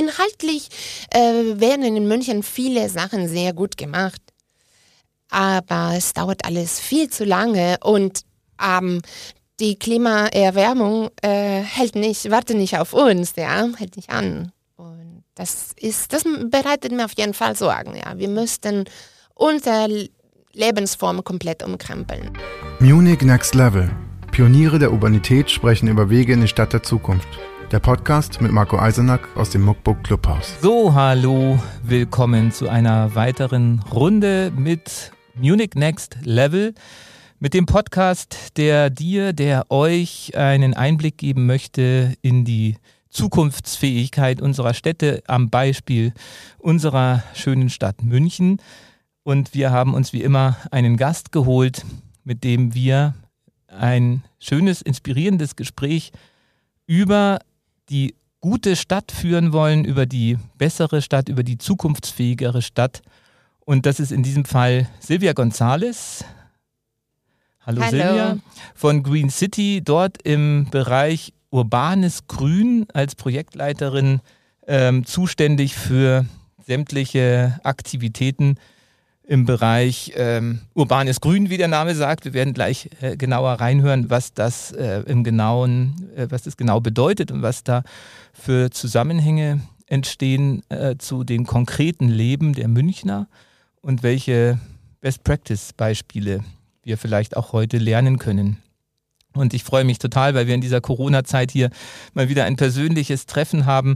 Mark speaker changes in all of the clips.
Speaker 1: inhaltlich äh, werden in München viele Sachen sehr gut gemacht. Aber es dauert alles viel zu lange und ähm, die Klimaerwärmung äh, hält nicht, wartet nicht auf uns, ja, hält nicht an. Und das ist, das bereitet mir auf jeden Fall Sorgen, ja. Wir müssten unsere Lebensform komplett umkrempeln.
Speaker 2: Munich Next Level. Pioniere der Urbanität sprechen über Wege in die Stadt der Zukunft. Der Podcast mit Marco Eisenack aus dem Muckbook Clubhaus.
Speaker 3: So, hallo, willkommen zu einer weiteren Runde mit Munich Next Level mit dem Podcast, der dir, der euch einen Einblick geben möchte in die Zukunftsfähigkeit unserer Städte am Beispiel unserer schönen Stadt München. Und wir haben uns wie immer einen Gast geholt, mit dem wir ein schönes, inspirierendes Gespräch über die gute Stadt führen wollen, über die bessere Stadt, über die zukunftsfähigere Stadt. Und das ist in diesem Fall Silvia González. Hallo, Hallo, Silvia von Green City, dort im Bereich Urbanes Grün als Projektleiterin ähm, zuständig für sämtliche Aktivitäten im Bereich ähm, Urbanes Grün, wie der Name sagt. Wir werden gleich äh, genauer reinhören, was das äh, im genauen, äh, was das genau bedeutet und was da für Zusammenhänge entstehen äh, zu dem konkreten Leben der Münchner und welche Best Practice Beispiele wir vielleicht auch heute lernen können. Und ich freue mich total, weil wir in dieser Corona-Zeit hier mal wieder ein persönliches Treffen haben.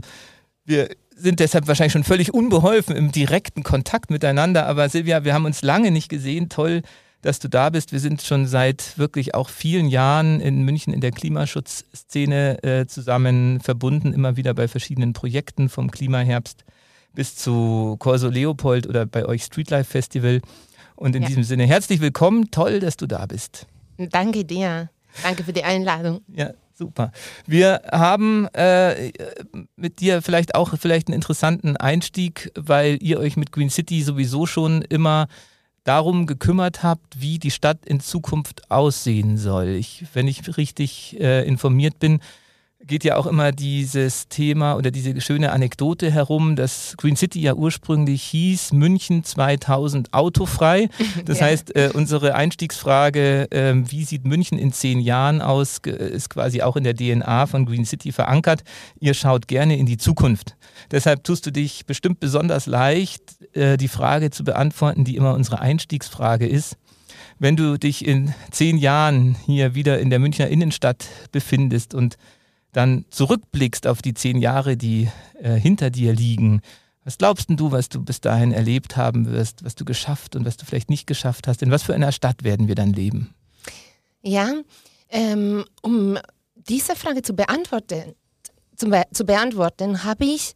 Speaker 3: Wir sind deshalb wahrscheinlich schon völlig unbeholfen im direkten Kontakt miteinander. Aber Silvia, wir haben uns lange nicht gesehen. Toll, dass du da bist. Wir sind schon seit wirklich auch vielen Jahren in München in der Klimaschutzszene äh, zusammen verbunden, immer wieder bei verschiedenen Projekten vom Klimaherbst bis zu Corso Leopold oder bei euch Streetlife Festival. Und in ja. diesem Sinne herzlich willkommen. Toll, dass du da bist.
Speaker 1: Danke dir. Danke für die Einladung.
Speaker 3: Ja, super. Wir haben äh, mit dir vielleicht auch vielleicht einen interessanten Einstieg, weil ihr euch mit Green City sowieso schon immer darum gekümmert habt, wie die Stadt in Zukunft aussehen soll. Ich, wenn ich richtig äh, informiert bin, geht ja auch immer dieses Thema oder diese schöne Anekdote herum, dass Green City ja ursprünglich hieß München 2000 autofrei. Das ja. heißt, äh, unsere Einstiegsfrage, äh, wie sieht München in zehn Jahren aus, ist quasi auch in der DNA von Green City verankert. Ihr schaut gerne in die Zukunft. Deshalb tust du dich bestimmt besonders leicht, äh, die Frage zu beantworten, die immer unsere Einstiegsfrage ist. Wenn du dich in zehn Jahren hier wieder in der Münchner Innenstadt befindest und dann zurückblickst auf die zehn Jahre, die äh, hinter dir liegen, was glaubst du, was du bis dahin erlebt haben wirst, was du geschafft und was du vielleicht nicht geschafft hast? In was für einer Stadt werden wir dann leben?
Speaker 1: Ja, ähm, um diese Frage zu beantworten, zu, be zu beantworten, habe ich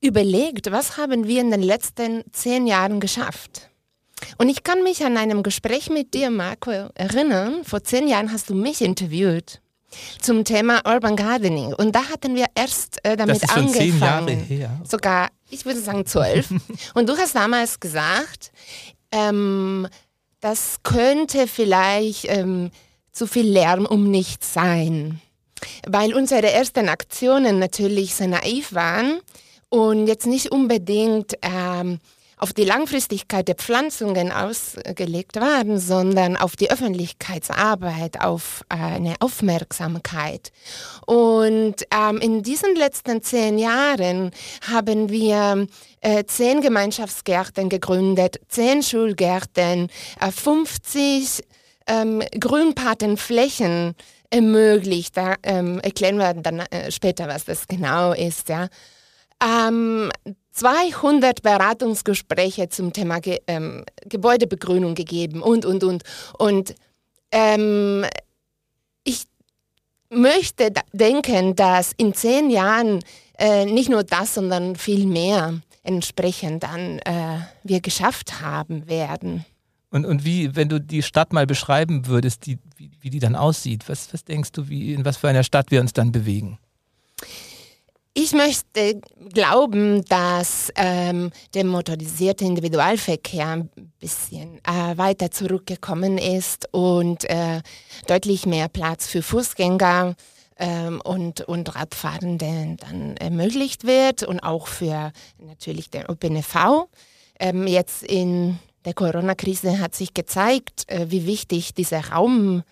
Speaker 1: überlegt, was haben wir in den letzten zehn Jahren geschafft? Und ich kann mich an einem Gespräch mit dir, Marco, erinnern. Vor zehn Jahren hast du mich interviewt zum Thema Urban Gardening. Und da hatten wir erst äh, damit das ist schon angefangen. Zehn Jahre her. Sogar, ich würde sagen zwölf. und du hast damals gesagt, ähm, das könnte vielleicht ähm, zu viel Lärm um nichts sein. Weil unsere ersten Aktionen natürlich sehr naiv waren und jetzt nicht unbedingt ähm, auf die Langfristigkeit der Pflanzungen ausgelegt waren, sondern auf die Öffentlichkeitsarbeit, auf eine Aufmerksamkeit. Und ähm, in diesen letzten zehn Jahren haben wir äh, zehn Gemeinschaftsgärten gegründet, zehn Schulgärten, äh, 50 ähm, Grünpatenflächen ermöglicht. Da ähm, erklären wir dann äh, später, was das genau ist. Ja. Ähm, 200 Beratungsgespräche zum Thema Ge ähm, Gebäudebegrünung gegeben und, und, und. Und ähm, ich möchte denken, dass in zehn Jahren äh, nicht nur das, sondern viel mehr entsprechend dann äh, wir geschafft haben werden.
Speaker 3: Und, und wie, wenn du die Stadt mal beschreiben würdest, die, wie, wie die dann aussieht, was, was denkst du, wie, in was für einer Stadt wir uns dann bewegen?
Speaker 1: Ich möchte glauben, dass ähm, der motorisierte Individualverkehr ein bisschen äh, weiter zurückgekommen ist und äh, deutlich mehr Platz für Fußgänger ähm, und, und Radfahrenden dann ermöglicht wird und auch für natürlich den ÖPNV. Ähm, jetzt in der Corona-Krise hat sich gezeigt, äh, wie wichtig dieser Raum äh,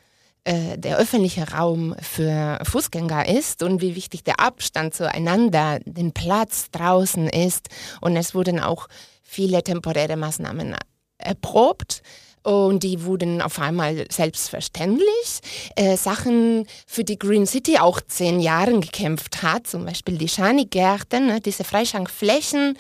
Speaker 1: der öffentliche Raum für Fußgänger ist und wie wichtig der Abstand zueinander, den Platz draußen ist. Und es wurden auch viele temporäre Maßnahmen erprobt. Und die wurden auf einmal selbstverständlich. Äh, Sachen, für die Green City auch zehn Jahre gekämpft hat, zum Beispiel die Schanigärten, ne, diese Freischankflächen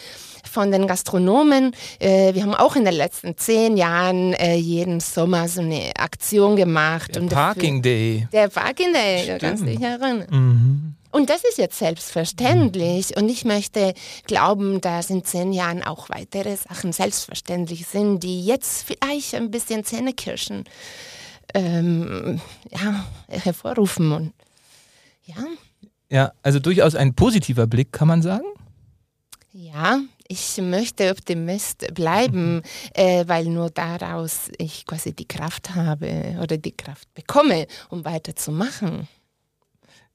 Speaker 1: von den Gastronomen. Äh, wir haben auch in den letzten zehn Jahren äh, jeden Sommer so eine Aktion gemacht.
Speaker 3: Der Parking dafür, Day.
Speaker 1: Der Parking Day, Stimmt. du kannst dich erinnern. Mhm. Und das ist jetzt selbstverständlich. Und ich möchte glauben, dass in zehn Jahren auch weitere Sachen selbstverständlich sind, die jetzt vielleicht ein bisschen Zähnekirschen ähm, ja, hervorrufen. Und, ja.
Speaker 3: ja, also durchaus ein positiver Blick, kann man sagen.
Speaker 1: Ja, ich möchte Optimist bleiben, mhm. äh, weil nur daraus ich quasi die Kraft habe oder die Kraft bekomme, um weiterzumachen.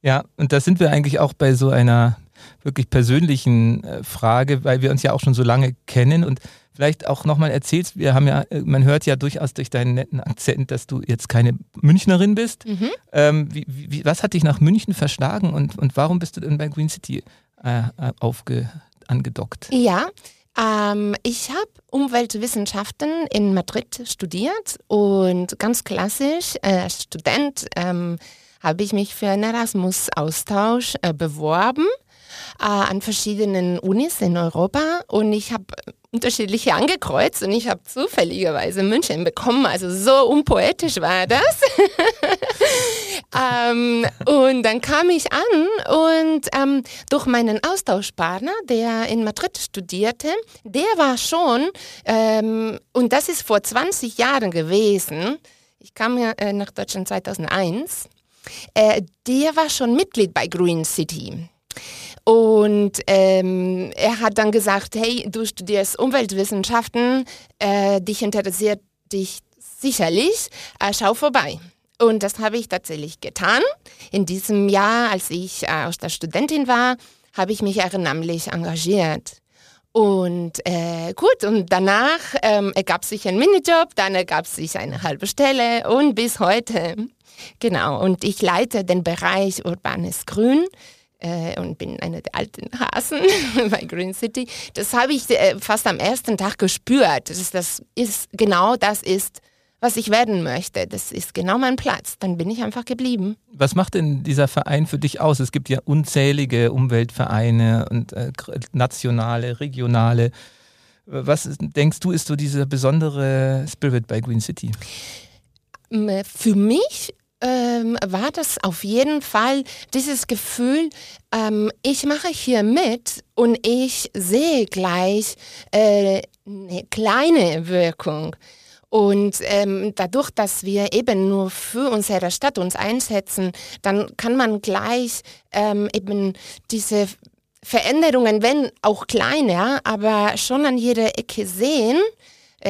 Speaker 3: Ja, und da sind wir eigentlich auch bei so einer wirklich persönlichen äh, Frage, weil wir uns ja auch schon so lange kennen und vielleicht auch nochmal erzählst, wir haben ja, äh, man hört ja durchaus durch deinen netten Akzent, dass du jetzt keine Münchnerin bist. Mhm. Ähm, wie, wie, was hat dich nach München verschlagen und, und warum bist du denn bei Green City äh, äh aufge, angedockt?
Speaker 1: Ja, ähm, ich habe Umweltwissenschaften in Madrid studiert und ganz klassisch äh, Student ähm, habe ich mich für einen Erasmus-Austausch äh, beworben äh, an verschiedenen Unis in Europa und ich habe unterschiedliche angekreuzt und ich habe zufälligerweise München bekommen. Also so unpoetisch war das. ähm, und dann kam ich an und ähm, durch meinen Austauschpartner, der in Madrid studierte, der war schon, ähm, und das ist vor 20 Jahren gewesen, ich kam ja äh, nach Deutschland 2001, äh, der war schon Mitglied bei Green City. Und ähm, er hat dann gesagt, hey, du studierst Umweltwissenschaften, äh, dich interessiert dich sicherlich, äh, schau vorbei. Und das habe ich tatsächlich getan. In diesem Jahr, als ich äh, aus der Studentin war, habe ich mich ehrenamtlich engagiert. Und äh, gut, und danach ähm, ergab sich ein Minijob, dann ergab sich eine halbe Stelle und bis heute. Genau, und ich leite den Bereich Urbanes Grün äh, und bin eine der alten Hasen bei Green City. Das habe ich äh, fast am ersten Tag gespürt. Das ist, das ist genau das ist, was ich werden möchte. Das ist genau mein Platz. Dann bin ich einfach geblieben.
Speaker 3: Was macht denn dieser Verein für dich aus? Es gibt ja unzählige Umweltvereine und äh, nationale, regionale. Was denkst du, ist so dieser besondere Spirit bei Green City?
Speaker 1: Für mich ähm, war das auf jeden Fall dieses Gefühl, ähm, ich mache hier mit und ich sehe gleich äh, eine kleine Wirkung. Und ähm, dadurch, dass wir eben nur für unsere Stadt uns einsetzen, dann kann man gleich ähm, eben diese Veränderungen, wenn auch kleine, aber schon an jeder Ecke sehen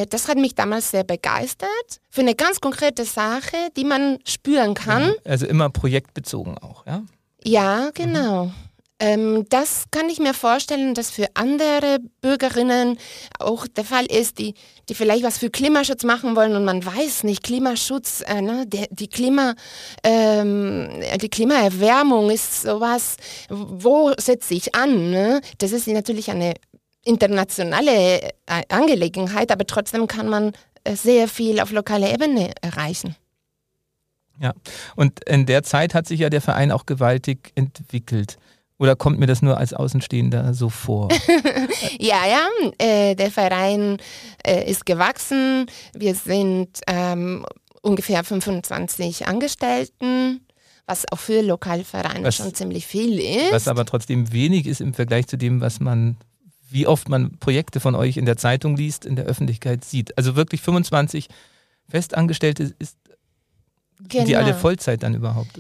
Speaker 1: das hat mich damals sehr begeistert für eine ganz konkrete Sache, die man spüren kann.
Speaker 3: Also immer projektbezogen auch, ja?
Speaker 1: Ja, genau. Mhm. Ähm, das kann ich mir vorstellen, dass für andere Bürgerinnen auch der Fall ist, die, die vielleicht was für Klimaschutz machen wollen und man weiß nicht, Klimaschutz, äh, ne, der, die, Klima, ähm, die Klimaerwärmung ist sowas, wo setze ich an? Ne? Das ist natürlich eine internationale äh, Angelegenheit, aber trotzdem kann man äh, sehr viel auf lokaler Ebene erreichen.
Speaker 3: Ja, und in der Zeit hat sich ja der Verein auch gewaltig entwickelt. Oder kommt mir das nur als Außenstehender so vor?
Speaker 1: ja, ja, äh, der Verein äh, ist gewachsen. Wir sind ähm, ungefähr 25 Angestellten was auch für Lokalvereine was, schon ziemlich viel ist.
Speaker 3: Was aber trotzdem wenig ist im Vergleich zu dem, was man wie oft man Projekte von euch in der Zeitung liest, in der Öffentlichkeit sieht. Also wirklich 25 Festangestellte ist genau. die alle genau. Vollzeit dann überhaupt?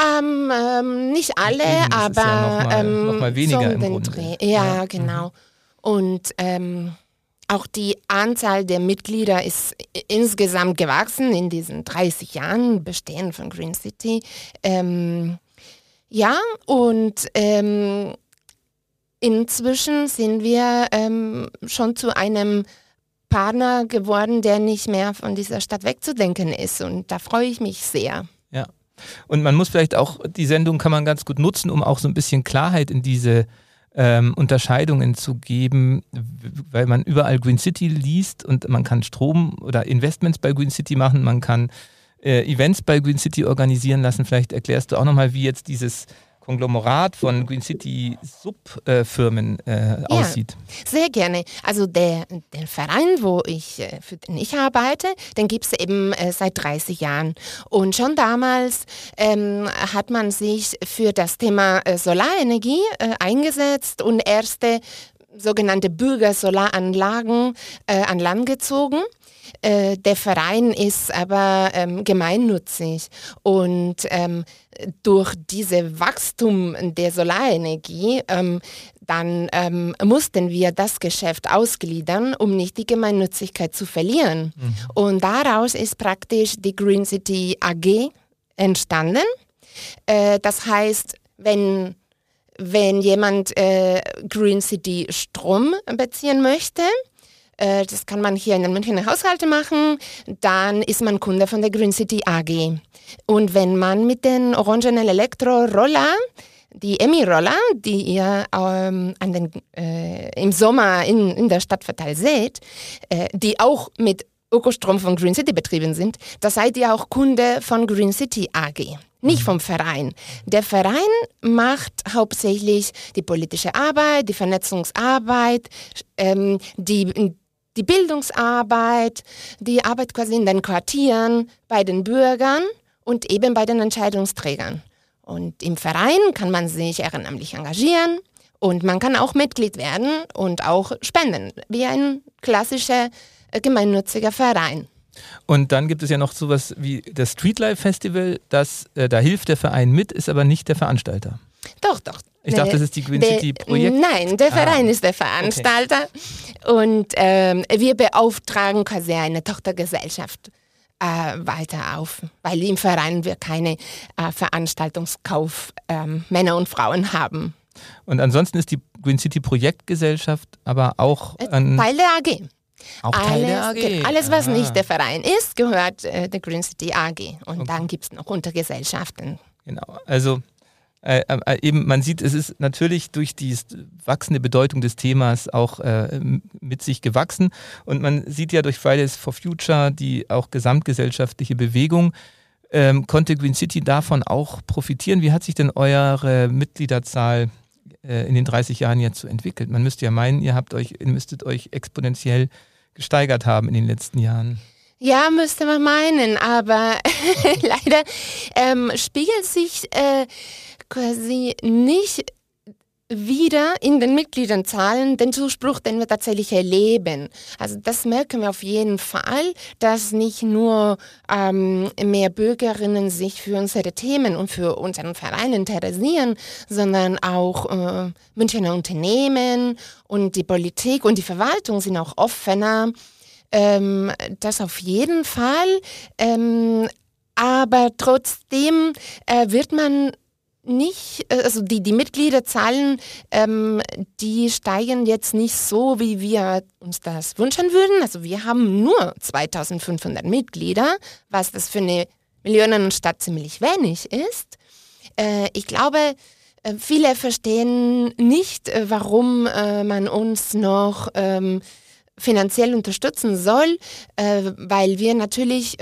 Speaker 1: Ähm, ähm, nicht alle, Eben, aber ja noch mal, ähm, noch mal weniger so im Grunde. Ja, ja, genau. Und ähm, auch die Anzahl der Mitglieder ist insgesamt gewachsen in diesen 30 Jahren Bestehen von Green City. Ähm, Ja, und ähm, inzwischen sind wir ähm, schon zu einem Partner geworden, der nicht mehr von dieser Stadt wegzudenken ist. Und da freue ich mich sehr.
Speaker 3: Ja. Und man muss vielleicht auch, die Sendung kann man ganz gut nutzen, um auch so ein bisschen Klarheit in diese ähm, Unterscheidungen zu geben, weil man überall Green City liest und man kann Strom oder Investments bei Green City machen, man kann äh, Events bei Green City organisieren lassen. Vielleicht erklärst du auch nochmal, wie jetzt dieses Konglomerat von Green City Subfirmen äh, ja, aussieht.
Speaker 1: Sehr gerne. Also der, der Verein, wo ich, äh, für den ich arbeite, den gibt es eben äh, seit 30 Jahren. Und schon damals ähm, hat man sich für das Thema äh, Solarenergie äh, eingesetzt und erste sogenannte Bürgersolaranlagen äh, an Land gezogen. Äh, der Verein ist aber ähm, gemeinnützig und ähm, durch diese Wachstum der Solarenergie ähm, dann ähm, mussten wir das Geschäft ausgliedern, um nicht die Gemeinnützigkeit zu verlieren. Mhm. Und daraus ist praktisch die Green City AG entstanden. Äh, das heißt, wenn wenn jemand äh, Green City Strom beziehen möchte, äh, das kann man hier in den Münchner Haushalte machen. Dann ist man Kunde von der Green City AG. Und wenn man mit den orangenen Elektroroller die Emmy-Roller, die ihr ähm, an den, äh, im Sommer in, in der Stadt verteilt seht, äh, die auch mit Ökostrom von Green City betrieben sind, da seid ihr auch Kunde von Green City AG, nicht vom Verein. Der Verein macht hauptsächlich die politische Arbeit, die Vernetzungsarbeit, ähm, die, die Bildungsarbeit, die Arbeit quasi in den Quartieren, bei den Bürgern und eben bei den Entscheidungsträgern. Und im Verein kann man sich ehrenamtlich engagieren und man kann auch Mitglied werden und auch spenden, wie ein klassischer äh, gemeinnütziger Verein.
Speaker 3: Und dann gibt es ja noch sowas wie das Streetlife Festival, das, äh, da hilft der Verein mit, ist aber nicht der Veranstalter.
Speaker 1: Doch, doch.
Speaker 3: Ich dachte, das ist die Green City Projekt.
Speaker 1: Nein, der ah. Verein ah. ist der Veranstalter. Okay. Und ähm, wir beauftragen quasi eine Tochtergesellschaft äh, weiter auf, weil im Verein wir keine äh, Veranstaltungskauf äh, Männer und Frauen haben.
Speaker 3: Und ansonsten ist die Green City Projektgesellschaft aber auch
Speaker 1: äh, ein Teil der AG.
Speaker 3: Auch Teil alles, der
Speaker 1: AG. Alles, was ah. nicht der Verein ist, gehört äh, der Green City AG. Und okay. dann gibt es noch Untergesellschaften.
Speaker 3: Genau. Also äh, äh, eben, man sieht, es ist natürlich durch die wachsende Bedeutung des Themas auch äh, mit sich gewachsen. Und man sieht ja durch Fridays for Future die auch gesamtgesellschaftliche Bewegung. Ähm, konnte Green City davon auch profitieren? Wie hat sich denn eure Mitgliederzahl äh, in den 30 Jahren jetzt so entwickelt? Man müsste ja meinen, ihr habt euch, ihr müsstet euch exponentiell gesteigert haben in den letzten Jahren.
Speaker 1: Ja, müsste man meinen, aber leider ähm, spiegelt sich äh, quasi nicht wieder in den Mitgliedernzahlen den Zuspruch, den wir tatsächlich erleben. Also das merken wir auf jeden Fall, dass nicht nur ähm, mehr Bürgerinnen sich für unsere Themen und für unseren Verein interessieren, sondern auch äh, Münchner Unternehmen und die Politik und die Verwaltung sind auch offener. Ähm, das auf jeden Fall. Ähm, aber trotzdem äh, wird man nicht, äh, also die, die Mitgliederzahlen, ähm, die steigen jetzt nicht so, wie wir uns das wünschen würden. Also wir haben nur 2500 Mitglieder, was das für eine Millionenstadt ziemlich wenig ist. Äh, ich glaube, äh, viele verstehen nicht, äh, warum äh, man uns noch ähm, finanziell unterstützen soll, äh, weil wir natürlich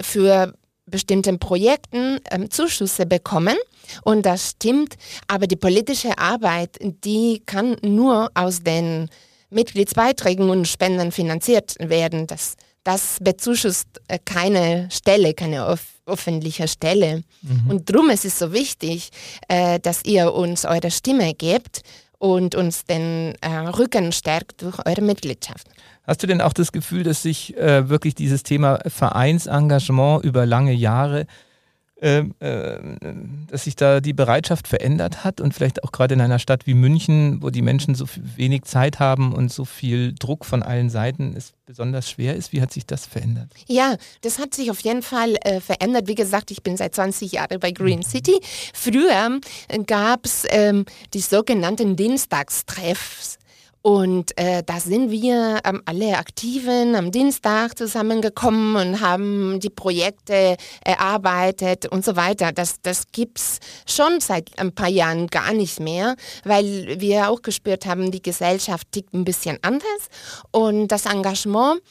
Speaker 1: für bestimmten Projekten ähm, Zuschüsse bekommen. Und das stimmt, aber die politische Arbeit, die kann nur aus den Mitgliedsbeiträgen und Spenden finanziert werden. Das, das bezuschusst äh, keine Stelle, keine öf öffentliche Stelle. Mhm. Und darum ist es so wichtig, äh, dass ihr uns eure Stimme gebt und uns den äh, Rücken stärkt durch eure Mitgliedschaft.
Speaker 3: Hast du denn auch das Gefühl, dass sich äh, wirklich dieses Thema Vereinsengagement über lange Jahre ähm, äh, dass sich da die Bereitschaft verändert hat und vielleicht auch gerade in einer Stadt wie München, wo die Menschen so wenig Zeit haben und so viel Druck von allen Seiten es besonders schwer ist. Wie hat sich das verändert?
Speaker 1: Ja, das hat sich auf jeden Fall äh, verändert. Wie gesagt, ich bin seit 20 Jahren bei Green mhm. City. Früher äh, gab es ähm, die sogenannten Dienstagstreffs. Und äh, da sind wir ähm, alle Aktiven am Dienstag zusammengekommen und haben die Projekte erarbeitet und so weiter. Das, das gibt es schon seit ein paar Jahren gar nicht mehr, weil wir auch gespürt haben, die Gesellschaft tickt ein bisschen anders. Und das Engagement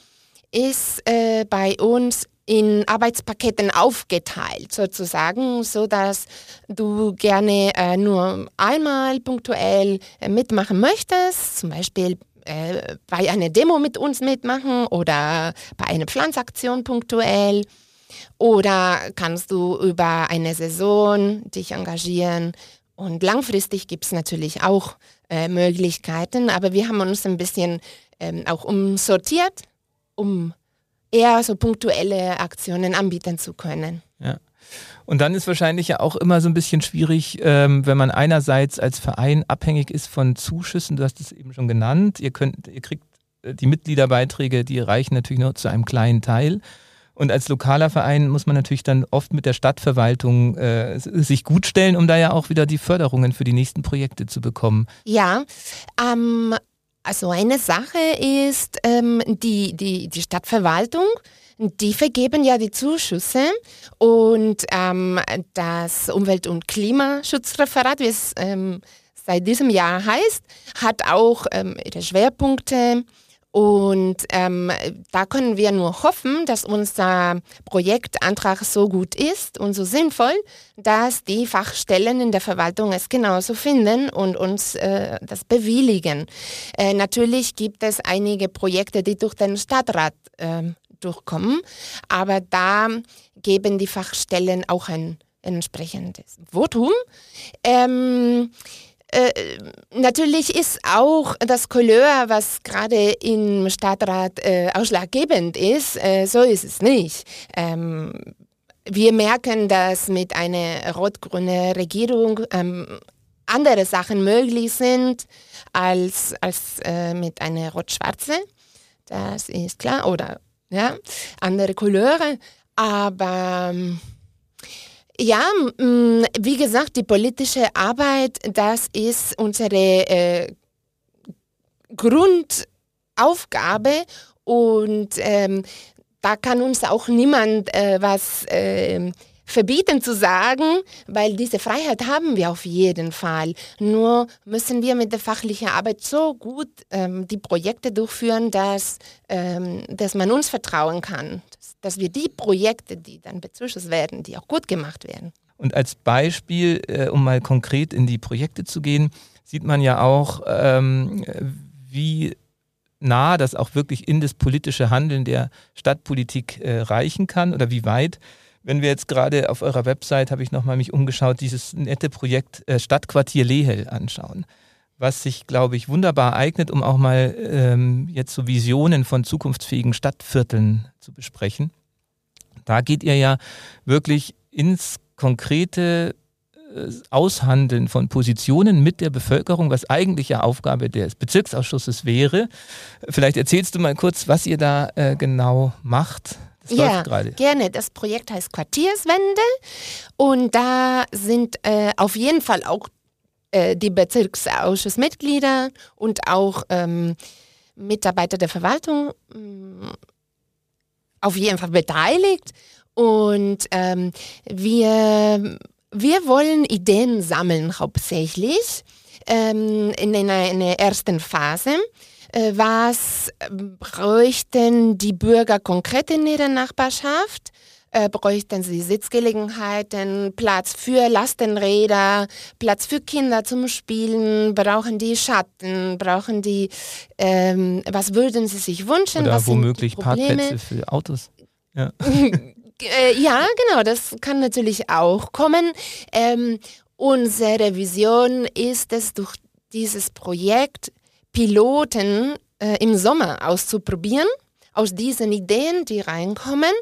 Speaker 1: ist äh, bei uns in Arbeitspaketen aufgeteilt, sozusagen, so dass du gerne äh, nur einmal punktuell äh, mitmachen möchtest, zum Beispiel äh, bei einer Demo mit uns mitmachen oder bei einer Pflanzaktion punktuell. Oder kannst du über eine Saison dich engagieren. Und langfristig gibt es natürlich auch äh, Möglichkeiten, aber wir haben uns ein bisschen ähm, auch umsortiert, um eher so punktuelle Aktionen anbieten zu können.
Speaker 3: Ja. Und dann ist wahrscheinlich ja auch immer so ein bisschen schwierig, ähm, wenn man einerseits als Verein abhängig ist von Zuschüssen, du hast es eben schon genannt, ihr könnt, ihr kriegt äh, die Mitgliederbeiträge, die reichen natürlich nur zu einem kleinen Teil. Und als lokaler Verein muss man natürlich dann oft mit der Stadtverwaltung äh, sich gut stellen, um da ja auch wieder die Förderungen für die nächsten Projekte zu bekommen.
Speaker 1: Ja, ähm, also eine Sache ist ähm, die, die, die Stadtverwaltung. Die vergeben ja die Zuschüsse und ähm, das Umwelt- und Klimaschutzreferat, wie es ähm, seit diesem Jahr heißt, hat auch ähm, ihre Schwerpunkte und ähm, da können wir nur hoffen, dass unser Projektantrag so gut ist und so sinnvoll, dass die Fachstellen in der Verwaltung es genauso finden und uns äh, das bewilligen. Äh, natürlich gibt es einige Projekte, die durch den Stadtrat äh, durchkommen, aber da geben die Fachstellen auch ein entsprechendes Votum. Ähm, äh, natürlich ist auch das Couleur, was gerade im Stadtrat äh, ausschlaggebend ist, äh, so ist es nicht. Ähm, wir merken, dass mit einer rot-grünen Regierung ähm, andere Sachen möglich sind als, als äh, mit einer rot-schwarzen. Das ist klar. Oder ja, andere Couleure. Aber ähm, ja, mm, wie gesagt, die politische Arbeit, das ist unsere äh, Grundaufgabe und ähm, da kann uns auch niemand äh, was äh, verbieten zu sagen, weil diese Freiheit haben wir auf jeden Fall. Nur müssen wir mit der fachlichen Arbeit so gut ähm, die Projekte durchführen, dass, ähm, dass man uns vertrauen kann dass wir die Projekte, die dann bezuschusst werden, die auch gut gemacht werden.
Speaker 3: Und als Beispiel, äh, um mal konkret in die Projekte zu gehen, sieht man ja auch, ähm, wie nah das auch wirklich in das politische Handeln der Stadtpolitik äh, reichen kann oder wie weit. Wenn wir jetzt gerade auf eurer Website, habe ich nochmal mich umgeschaut, dieses nette Projekt äh, Stadtquartier Lehel anschauen was sich, glaube ich, wunderbar eignet, um auch mal ähm, jetzt so Visionen von zukunftsfähigen Stadtvierteln zu besprechen. Da geht ihr ja wirklich ins konkrete äh, Aushandeln von Positionen mit der Bevölkerung, was eigentlich ja Aufgabe des Bezirksausschusses wäre. Vielleicht erzählst du mal kurz, was ihr da äh, genau macht.
Speaker 1: Das ja, gerne. Das Projekt heißt Quartierswende und da sind äh, auf jeden Fall auch äh, die Bezirksausschussmitglieder und auch ähm, Mitarbeiter der Verwaltung äh, auf jeden Fall beteiligt. Und ähm, wir, wir wollen Ideen sammeln hauptsächlich ähm, in, einer, in der ersten Phase äh, was bräuchten die Bürger konkret in ihrer Nachbarschaft? Äh, bräuchten sie Sitzgelegenheiten, Platz für Lastenräder, Platz für Kinder zum Spielen, brauchen die Schatten, brauchen die, ähm, was würden sie sich wünschen?
Speaker 3: Oder
Speaker 1: was
Speaker 3: womöglich Parkplätze für Autos.
Speaker 1: Ja. äh, ja, genau, das kann natürlich auch kommen. Ähm, unsere Vision ist es, durch dieses Projekt Piloten äh, im Sommer auszuprobieren aus diesen Ideen, die reinkommen,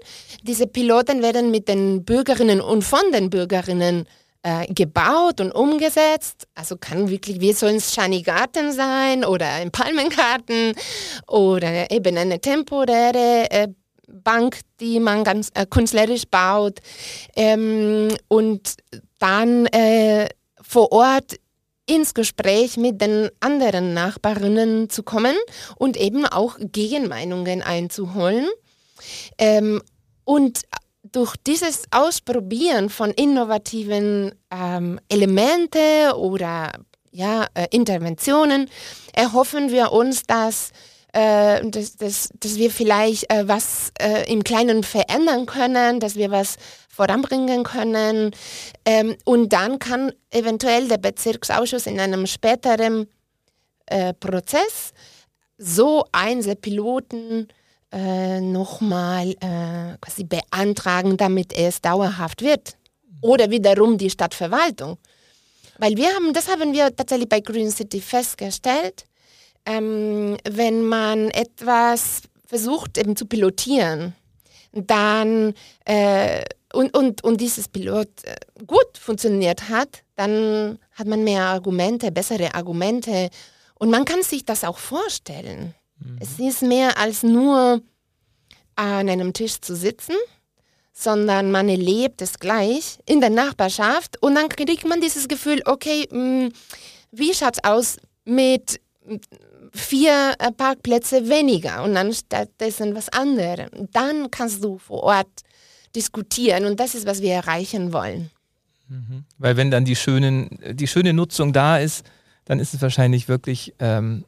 Speaker 1: diese Piloten werden mit den Bürgerinnen und von den Bürgerinnen äh, gebaut und umgesetzt. Also kann wirklich wie so ein Shiny Garten sein oder ein Palmengarten oder eben eine temporäre äh, Bank, die man ganz äh, künstlerisch baut. Ähm, und dann äh, vor Ort ins Gespräch mit den anderen Nachbarinnen zu kommen und eben auch Gegenmeinungen einzuholen. Ähm, und durch dieses Ausprobieren von innovativen ähm, Elemente oder ja, äh, Interventionen erhoffen wir uns, dass, äh, dass, dass, dass wir vielleicht äh, was äh, im Kleinen verändern können, dass wir was voranbringen können. Ähm, und dann kann eventuell der Bezirksausschuss in einem späteren äh, Prozess so Einzelpiloten äh, nochmal äh, quasi beantragen, damit es dauerhaft wird. Oder wiederum die Stadtverwaltung. Weil wir haben, das haben wir tatsächlich bei Green City festgestellt, ähm, wenn man etwas versucht eben zu pilotieren, dann äh, und, und, und dieses Pilot äh, gut funktioniert hat, dann hat man mehr Argumente, bessere Argumente und man kann sich das auch vorstellen. Mhm. Es ist mehr als nur an einem Tisch zu sitzen, sondern man erlebt es gleich in der Nachbarschaft und dann kriegt man dieses Gefühl, okay, mh, mm, wie schaut es aus mit vier äh, Parkplätze weniger und dann stattdessen was anderes. Dann kannst du vor Ort diskutieren und das ist, was wir erreichen wollen.
Speaker 3: Mhm. Weil wenn dann die, schönen, die schöne Nutzung da ist, dann ist es wahrscheinlich wirklich ähm,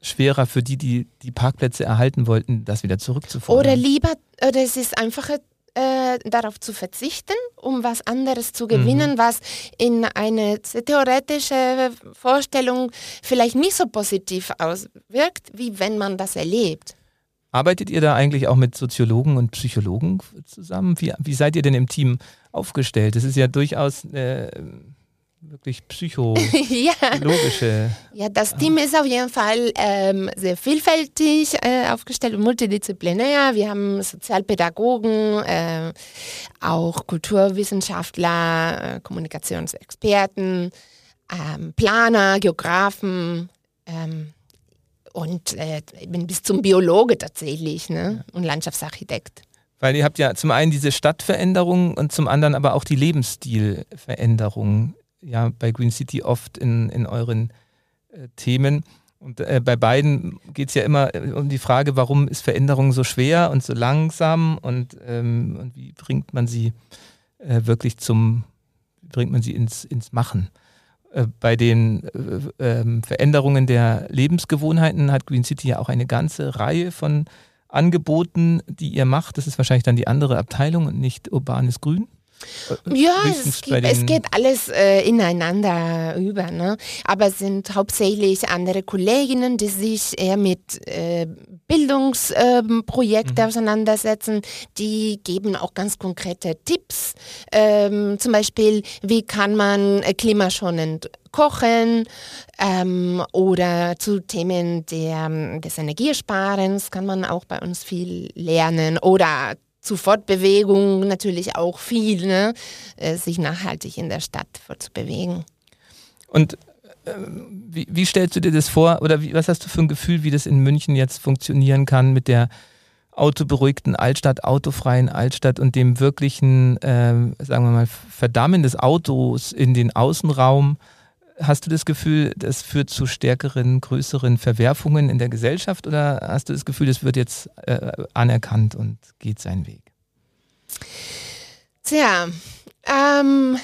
Speaker 3: schwerer für die, die die Parkplätze erhalten wollten, das wieder zurückzufordern.
Speaker 1: Oder lieber, oder es ist einfacher, äh, darauf zu verzichten, um was anderes zu gewinnen, mhm. was in eine theoretische Vorstellung vielleicht nicht so positiv auswirkt, wie wenn man das erlebt.
Speaker 3: Arbeitet ihr da eigentlich auch mit Soziologen und Psychologen zusammen? Wie, wie seid ihr denn im Team aufgestellt? Das ist ja durchaus äh, wirklich psychologische.
Speaker 1: ja. ja, das Team ist auf jeden Fall ähm, sehr vielfältig äh, aufgestellt und multidisziplinär. Wir haben Sozialpädagogen, äh, auch Kulturwissenschaftler, äh, Kommunikationsexperten, ähm, Planer, Geografen. Ähm, und äh, bis zum Biologe tatsächlich ne? und Landschaftsarchitekt.
Speaker 3: Weil ihr habt ja zum einen diese Stadtveränderung und zum anderen aber auch die Lebensstilveränderung ja bei Green City oft in, in euren äh, Themen. Und äh, bei beiden geht es ja immer äh, um die Frage, warum ist Veränderung so schwer und so langsam und, ähm, und wie bringt man sie äh, wirklich zum, wie bringt man sie ins, ins Machen? Äh, bei den äh, ähm, Veränderungen der Lebensgewohnheiten hat Green City ja auch eine ganze Reihe von Angeboten, die ihr macht. Das ist wahrscheinlich dann die andere Abteilung und nicht urbanes Grün.
Speaker 1: Ja, es, gibt, es, geht alles äh, ineinander über. Ne? Aber es sind hauptsächlich andere Kolleginnen, die sich eher mit äh, Bildungsprojekten ähm, mhm. auseinandersetzen. Die geben auch ganz konkrete Tipps. Ähm, zum Beispiel, wie kann man äh, klimaschonend kochen ähm, oder zu Themen der, des Energiesparens kann man auch bei uns viel lernen oder zu Fortbewegung natürlich auch viel, ne? Äh, sich nachhaltig in der Stadt fortzubewegen.
Speaker 3: Und äh, wie, wie, stellst du dir das vor oder wie, was hast du für ein Gefühl, wie das in München jetzt funktionieren kann mit der autoberuhigten Altstadt, autofreien Altstadt und dem wirklichen, äh, sagen wir mal, Verdammen des Autos in den Außenraum? Hast du das Gefühl, das führt zu stärkeren, größeren Verwerfungen in der Gesellschaft oder hast du das Gefühl, das wird jetzt äh, anerkannt und geht seinen Weg?
Speaker 1: Tja, ähm,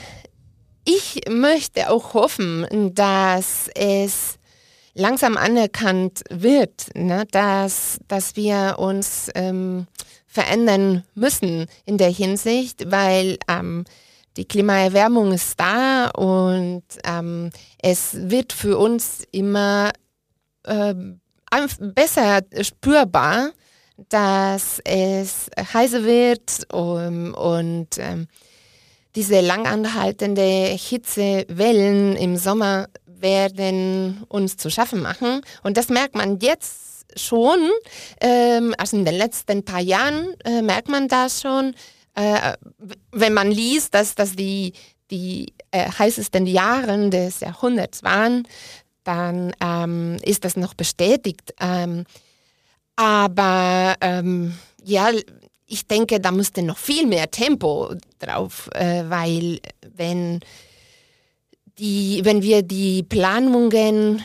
Speaker 1: ich möchte auch hoffen, dass es langsam anerkannt wird, ne, dass, dass wir uns ähm, verändern müssen in der Hinsicht, weil ähm, die Klimaerwärmung ist da und ähm, es wird für uns immer äh, besser spürbar, dass es heißer wird um, und ähm, diese langanhaltende Hitzewellen im Sommer werden uns zu schaffen machen. Und das merkt man jetzt schon, ähm, also in den letzten paar Jahren äh, merkt man das schon, äh, wenn man liest, dass, dass die, die äh, heißesten Jahre des Jahrhunderts waren, dann ähm, ist das noch bestätigt. Ähm, aber ähm, ja, ich denke, da musste noch viel mehr Tempo drauf, äh, weil wenn, die, wenn wir die Planungen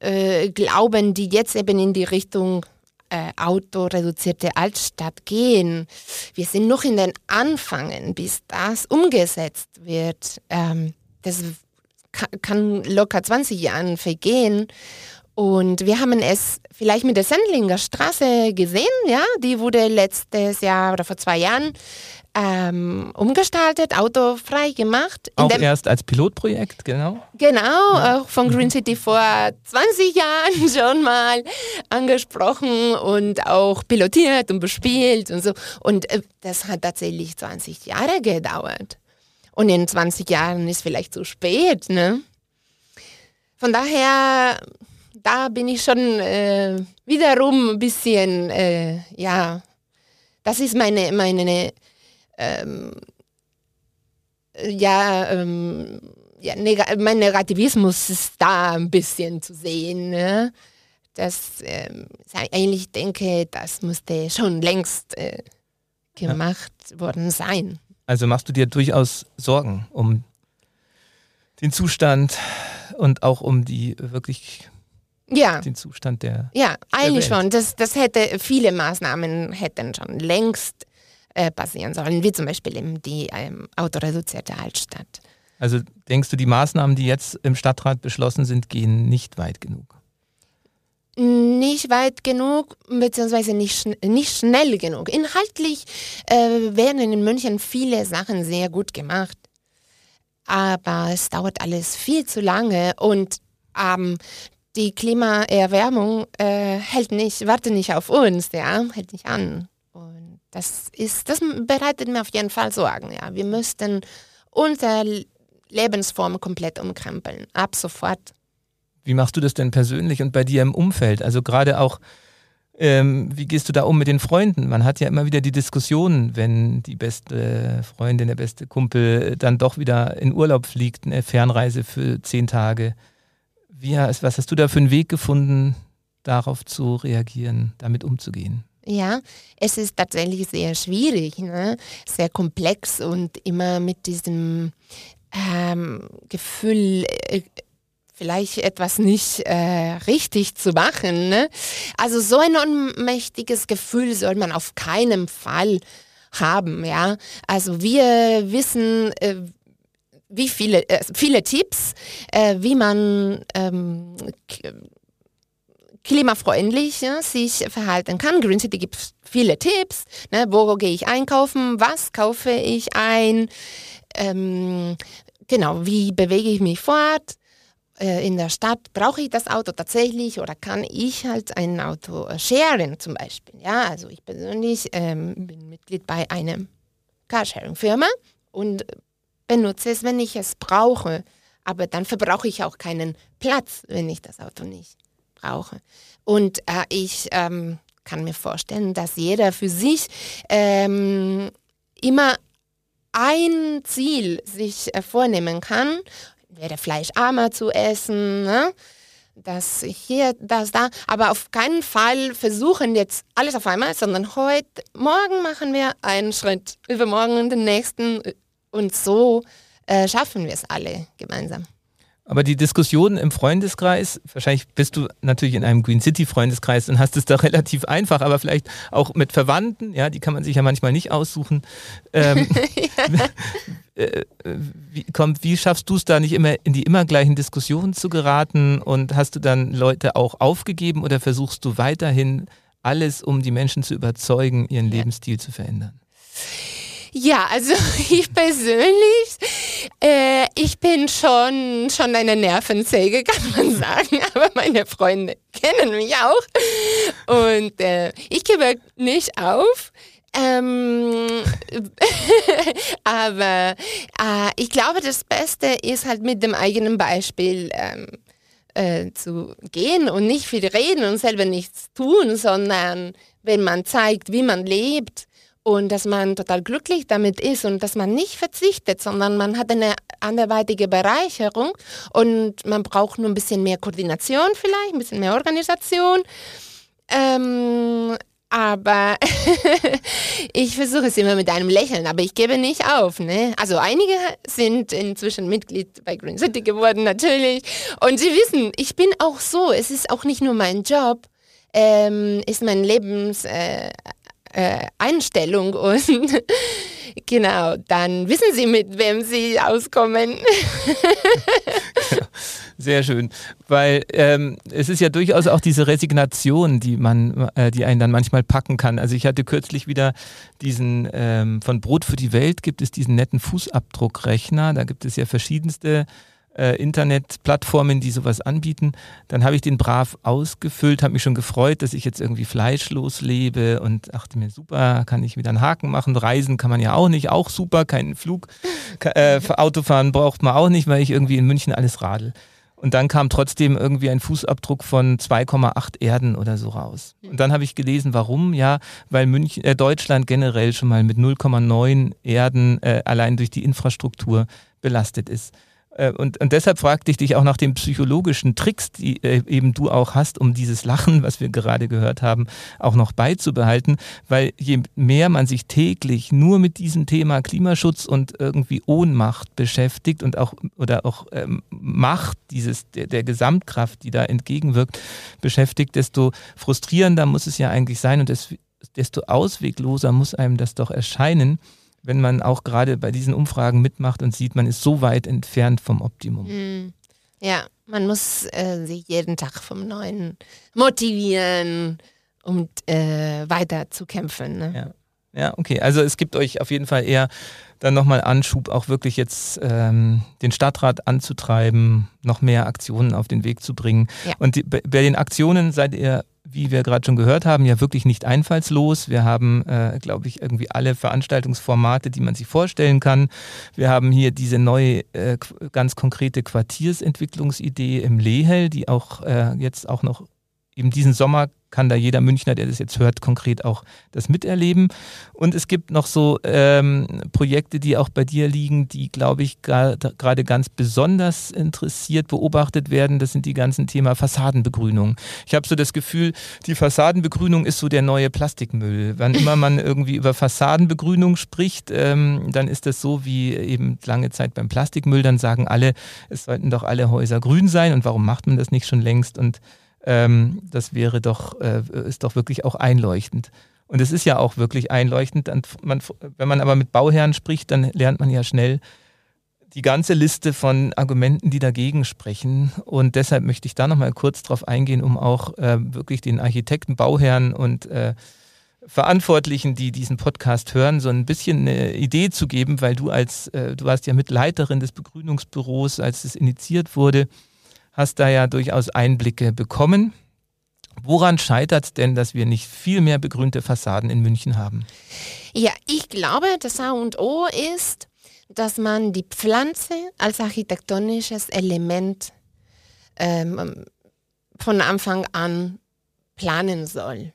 Speaker 1: äh, glauben, die jetzt eben in die Richtung äh, autoreduzierte Altstadt gehen. Wir sind noch in den Anfangen, bis das umgesetzt wird. Ähm, das kann locker 20 Jahren vergehen. Und wir haben es vielleicht mit der Sendlinger Straße gesehen, ja, die wurde letztes Jahr oder vor zwei Jahren ähm, umgestaltet, autofrei gemacht.
Speaker 3: Auch erst als Pilotprojekt, genau.
Speaker 1: Genau, ja. auch von Green mhm. City vor 20 Jahren schon mal angesprochen und auch pilotiert und bespielt und so. Und äh, das hat tatsächlich 20 Jahre gedauert. Und in 20 Jahren ist vielleicht zu spät, ne? Von daher da bin ich schon äh, wiederum ein bisschen, äh, ja, das ist meine, meine, ähm, ja, ähm, ja neg mein Negativismus ist da ein bisschen zu sehen. Ne? Das ähm, eigentlich denke, das musste schon längst äh, gemacht ja. worden sein.
Speaker 3: Also machst du dir durchaus Sorgen um den Zustand und auch um die wirklich ja. den Zustand der
Speaker 1: Ja, eigentlich der schon. Das, das hätte, viele Maßnahmen hätten schon längst äh, passieren sollen, wie zum Beispiel eben die ähm, autoreduzierte Altstadt.
Speaker 3: Also denkst du, die Maßnahmen, die jetzt im Stadtrat beschlossen sind, gehen nicht weit genug?
Speaker 1: Nicht weit genug, beziehungsweise nicht, nicht schnell genug. Inhaltlich äh, werden in München viele Sachen sehr gut gemacht. Aber es dauert alles viel zu lange und ähm, die Klimaerwärmung äh, hält nicht, wartet nicht auf uns, ja, hält nicht an. Das ist, das bereitet mir auf jeden Fall Sorgen, ja. Wir müssten unsere Lebensform komplett umkrempeln, ab sofort.
Speaker 3: Wie machst du das denn persönlich und bei dir im Umfeld? Also gerade auch, ähm, wie gehst du da um mit den Freunden? Man hat ja immer wieder die Diskussion, wenn die beste Freundin, der beste Kumpel dann doch wieder in Urlaub fliegt, eine Fernreise für zehn Tage. Wie, was hast du da für einen Weg gefunden, darauf zu reagieren, damit umzugehen?
Speaker 1: Ja, es ist tatsächlich sehr schwierig, ne? sehr komplex und immer mit diesem ähm, Gefühl, äh, vielleicht etwas nicht äh, richtig zu machen. Ne? Also so ein ohnmächtiges Gefühl soll man auf keinen Fall haben. Ja, also wir wissen, äh, wie viele, äh, viele Tipps, äh, wie man ähm, klimafreundlich ja, sich verhalten kann. Green City gibt viele Tipps. Ne, wo gehe ich einkaufen? Was kaufe ich ein? Ähm, genau, wie bewege ich mich fort? Äh, in der Stadt brauche ich das Auto tatsächlich oder kann ich halt ein Auto äh, sharen zum Beispiel? Ja, also ich persönlich ähm, bin Mitglied bei einer Carsharing-Firma und benutze es, wenn ich es brauche. Aber dann verbrauche ich auch keinen Platz, wenn ich das Auto nicht brauche. Und äh, ich ähm, kann mir vorstellen, dass jeder für sich ähm, immer ein Ziel sich äh, vornehmen kann, wäre fleischarmer zu essen, ne? das hier, das da, aber auf keinen Fall versuchen jetzt alles auf einmal, sondern heute, morgen machen wir einen Schritt, übermorgen den nächsten und so äh, schaffen wir es alle gemeinsam.
Speaker 3: Aber die Diskussion im Freundeskreis, wahrscheinlich bist du natürlich in einem Green City Freundeskreis und hast es da relativ einfach, aber vielleicht auch mit Verwandten, ja, die kann man sich ja manchmal nicht aussuchen. Ähm, äh, wie, komm, wie schaffst du es da nicht immer in die immer gleichen Diskussionen zu geraten und hast du dann Leute auch aufgegeben oder versuchst du weiterhin alles, um die Menschen zu überzeugen, ihren ja. Lebensstil zu verändern?
Speaker 1: Ja, also ich persönlich, äh, ich bin schon, schon eine Nervensäge, kann man sagen, aber meine Freunde kennen mich auch und äh, ich gebe nicht auf. Ähm, aber äh, ich glaube, das Beste ist halt mit dem eigenen Beispiel ähm, äh, zu gehen und nicht viel reden und selber nichts tun, sondern wenn man zeigt, wie man lebt und dass man total glücklich damit ist und dass man nicht verzichtet, sondern man hat eine anderweitige Bereicherung und man braucht nur ein bisschen mehr Koordination vielleicht, ein bisschen mehr Organisation. Ähm, aber ich versuche es immer mit einem Lächeln, aber ich gebe nicht auf. Ne? Also einige sind inzwischen Mitglied bei Green City geworden, natürlich. Und sie wissen, ich bin auch so. Es ist auch nicht nur mein Job, ähm, ist mein Lebens... Äh, äh, Einstellung und genau, dann wissen Sie, mit wem Sie auskommen.
Speaker 3: Sehr schön, weil ähm, es ist ja durchaus auch diese Resignation, die man, äh, die einen dann manchmal packen kann. Also ich hatte kürzlich wieder diesen ähm, von Brot für die Welt gibt es diesen netten Fußabdruckrechner. Da gibt es ja verschiedenste äh, Internetplattformen, die sowas anbieten. Dann habe ich den brav ausgefüllt, habe mich schon gefreut, dass ich jetzt irgendwie fleischlos lebe und dachte mir, super, kann ich wieder einen Haken machen. Reisen kann man ja auch nicht, auch super, keinen Flug. Äh, Autofahren braucht man auch nicht, weil ich irgendwie in München alles radel. Und dann kam trotzdem irgendwie ein Fußabdruck von 2,8 Erden oder so raus. Und dann habe ich gelesen, warum? Ja, weil München, äh, Deutschland generell schon mal mit 0,9 Erden äh, allein durch die Infrastruktur belastet ist. Äh, und, und deshalb fragte ich dich auch nach den psychologischen Tricks, die äh, eben du auch hast, um dieses Lachen, was wir gerade gehört haben, auch noch beizubehalten. Weil je mehr man sich täglich nur mit diesem Thema Klimaschutz und irgendwie Ohnmacht beschäftigt und auch oder auch ähm, Macht dieses der, der Gesamtkraft, die da entgegenwirkt, beschäftigt, desto frustrierender muss es ja eigentlich sein und desto auswegloser muss einem das doch erscheinen wenn man auch gerade bei diesen Umfragen mitmacht und sieht, man ist so weit entfernt vom Optimum.
Speaker 1: Mhm. Ja, man muss äh, sich jeden Tag vom Neuen motivieren, um äh, weiter zu kämpfen. Ne?
Speaker 3: Ja. Ja, okay. Also es gibt euch auf jeden Fall eher dann nochmal Anschub, auch wirklich jetzt ähm, den Stadtrat anzutreiben, noch mehr Aktionen auf den Weg zu bringen. Ja. Und die, bei den Aktionen seid ihr wie wir gerade schon gehört haben, ja wirklich nicht einfallslos. Wir haben, äh, glaube ich, irgendwie alle Veranstaltungsformate, die man sich vorstellen kann. Wir haben hier diese neue, äh, ganz konkrete Quartiersentwicklungsidee im Lehel, die auch äh, jetzt auch noch eben diesen Sommer kann da jeder Münchner, der das jetzt hört, konkret auch das miterleben. Und es gibt noch so ähm, Projekte, die auch bei dir liegen, die, glaube ich, gerade ganz besonders interessiert beobachtet werden. Das sind die ganzen Thema Fassadenbegrünung. Ich habe so das Gefühl, die Fassadenbegrünung ist so der neue Plastikmüll. Wann immer man irgendwie über Fassadenbegrünung spricht, ähm, dann ist das so wie eben lange Zeit beim Plastikmüll. Dann sagen alle, es sollten doch alle Häuser grün sein. Und warum macht man das nicht schon längst? Und ähm, das wäre doch, äh, ist doch wirklich auch einleuchtend. Und es ist ja auch wirklich einleuchtend. Man, wenn man aber mit Bauherren spricht, dann lernt man ja schnell die ganze Liste von Argumenten, die dagegen sprechen. Und deshalb möchte ich da nochmal kurz drauf eingehen, um auch äh, wirklich den Architekten, Bauherren und äh, Verantwortlichen, die diesen Podcast hören, so ein bisschen eine Idee zu geben, weil du als, äh, du warst ja Mitleiterin des Begrünungsbüros, als es initiiert wurde hast da ja durchaus Einblicke bekommen. Woran scheitert es denn, dass wir nicht viel mehr begrünte Fassaden in München haben?
Speaker 1: Ja, ich glaube, das A und O ist, dass man die Pflanze als architektonisches Element ähm, von Anfang an planen soll.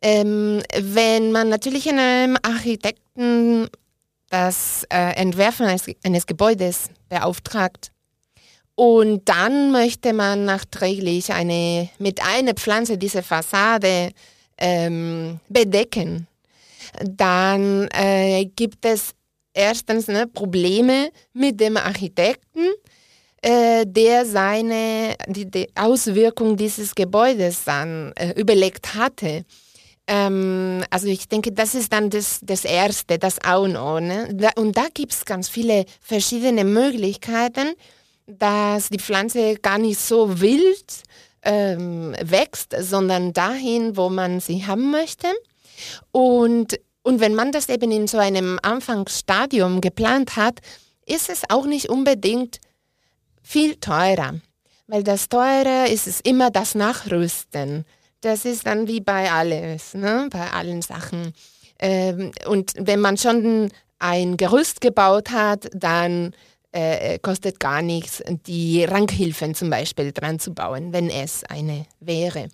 Speaker 1: Ähm, wenn man natürlich einem Architekten das äh, Entwerfen eines, eines Gebäudes beauftragt, und dann möchte man nachträglich eine, mit einer Pflanze diese Fassade ähm, bedecken. Dann äh, gibt es erstens ne, Probleme mit dem Architekten, äh, der seine, die, die, Auswirkung dieses Gebäudes dann äh, überlegt hatte. Ähm, also ich denke, das ist dann das, das Erste, das A und O. Ne? Da, und da gibt es ganz viele verschiedene Möglichkeiten dass die Pflanze gar nicht so wild ähm, wächst, sondern dahin, wo man sie haben möchte. Und, und wenn man das eben in so einem Anfangsstadium geplant hat, ist es auch nicht unbedingt viel teurer. Weil das Teure ist es immer das Nachrüsten. Das ist dann wie bei alles, ne? bei allen Sachen. Ähm, und wenn man schon ein Gerüst gebaut hat, dann äh, kostet gar nichts, die Rankhilfen zum Beispiel dran zu bauen, wenn es eine wäre.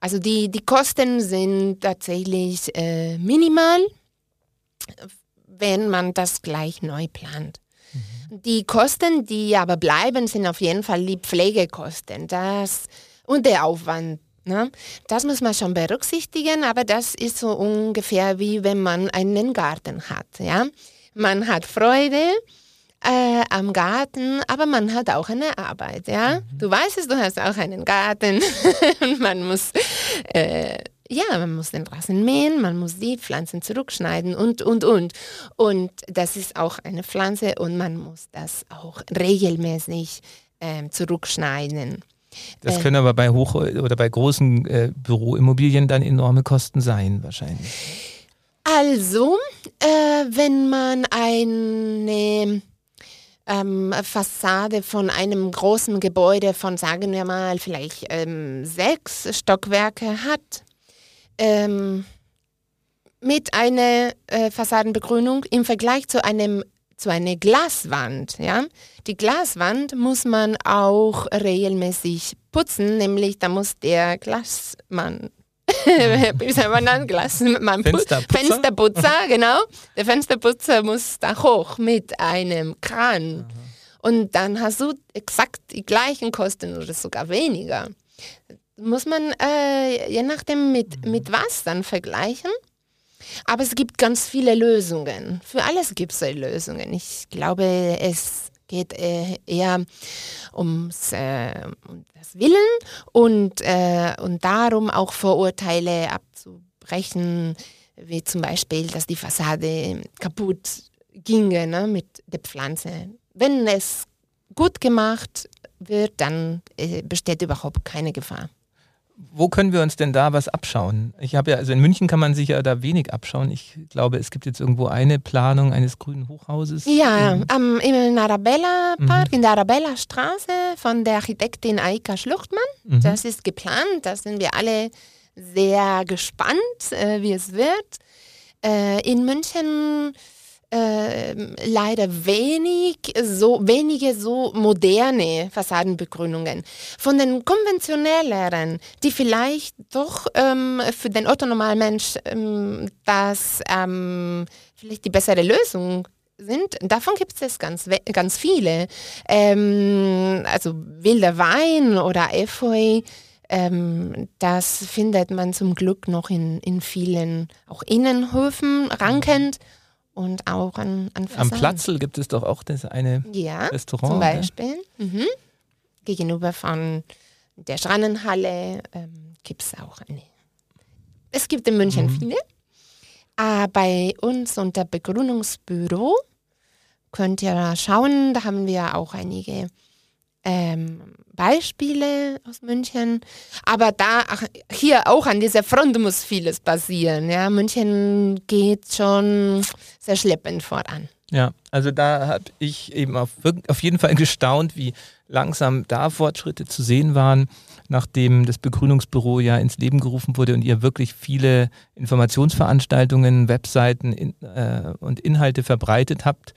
Speaker 1: Also die, die Kosten sind tatsächlich äh, minimal, wenn man das gleich neu plant. Mhm. Die Kosten, die aber bleiben, sind auf jeden Fall die Pflegekosten das, und der Aufwand. Ne? Das muss man schon berücksichtigen, aber das ist so ungefähr wie wenn man einen Garten hat. Ja? Man hat Freude, äh, am Garten, aber man hat auch eine Arbeit, ja. Mhm. Du weißt es, du hast auch einen Garten und man muss, äh, ja, man muss den Rasen mähen, man muss die Pflanzen zurückschneiden und, und, und. Und das ist auch eine Pflanze und man muss das auch regelmäßig äh, zurückschneiden.
Speaker 3: Das äh. können aber bei hoch oder bei großen äh, Büroimmobilien dann enorme Kosten sein, wahrscheinlich.
Speaker 1: Also, äh, wenn man eine ähm, Fassade von einem großen Gebäude von, sagen wir mal, vielleicht ähm, sechs Stockwerke hat, ähm, mit einer äh, Fassadenbegrünung im Vergleich zu einem zu einer Glaswand. Ja? Die Glaswand muss man auch regelmäßig putzen, nämlich da muss der Glasmann soll man dann Glas? Man Fensterputzer? Fensterputzer, genau. Der Fensterputzer muss da hoch mit einem Kran. Aha. Und dann hast du exakt die gleichen Kosten oder sogar weniger. Muss man äh, je nachdem mit, mhm. mit was dann vergleichen. Aber es gibt ganz viele Lösungen. Für alles gibt es Lösungen. Ich glaube, es geht äh, eher ums äh, um das Willen und, äh, und darum auch Vorurteile abzubrechen, wie zum Beispiel, dass die Fassade kaputt ginge ne, mit der Pflanze. Wenn es gut gemacht wird, dann äh, besteht überhaupt keine Gefahr.
Speaker 3: Wo können wir uns denn da was abschauen? Ich habe ja, also in München kann man sich ja da wenig abschauen. Ich glaube, es gibt jetzt irgendwo eine Planung eines grünen Hochhauses.
Speaker 1: Ja, am, im Arabella Park, mhm. in der Arabella Straße von der Architektin Aika Schluchtmann. Mhm. Das ist geplant. Da sind wir alle sehr gespannt, äh, wie es wird. Äh, in München äh, leider wenig so, wenige so moderne Fassadenbegrünungen. Von den konventionelleren, die vielleicht doch ähm, für den Otto-Normalmensch ähm, das ähm, vielleicht die bessere Lösung sind. Davon gibt es ganz, ganz viele. Ähm, also wilder Wein oder Efeu. Ähm, das findet man zum Glück noch in, in vielen auch Innenhöfen rankend und auch an, an
Speaker 3: Am Platzl gibt es doch auch das eine ja, Restaurant.
Speaker 1: Zum Beispiel. Mhm. Gegenüber von der Schrannenhalle ähm, gibt es auch eine. Es gibt in München mhm. viele. Äh, bei uns unter Begründungsbüro könnt ihr schauen, da haben wir auch einige ähm, Beispiele aus München. Aber da, ach, hier auch an dieser Front muss vieles passieren. Ja, München geht schon sehr schleppend voran.
Speaker 3: Ja, also da habe ich eben auf, auf jeden Fall gestaunt, wie langsam da Fortschritte zu sehen waren, nachdem das Begrünungsbüro ja ins Leben gerufen wurde und ihr wirklich viele Informationsveranstaltungen, Webseiten in, äh, und Inhalte verbreitet habt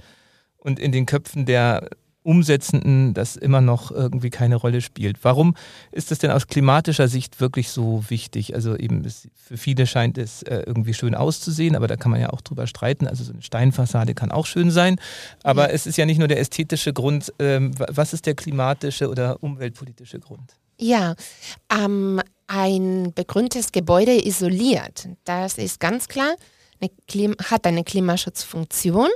Speaker 3: und in den Köpfen der Umsetzenden das immer noch irgendwie keine Rolle spielt. Warum ist das denn aus klimatischer Sicht wirklich so wichtig? Also eben für viele scheint es äh, irgendwie schön auszusehen, aber da kann man ja auch drüber streiten. Also so eine Steinfassade kann auch schön sein, aber ja. es ist ja nicht nur der ästhetische Grund. Ähm, was ist der klimatische oder umweltpolitische Grund?
Speaker 1: Ja, ähm, ein begrüntes Gebäude isoliert, das ist ganz klar, eine hat eine Klimaschutzfunktion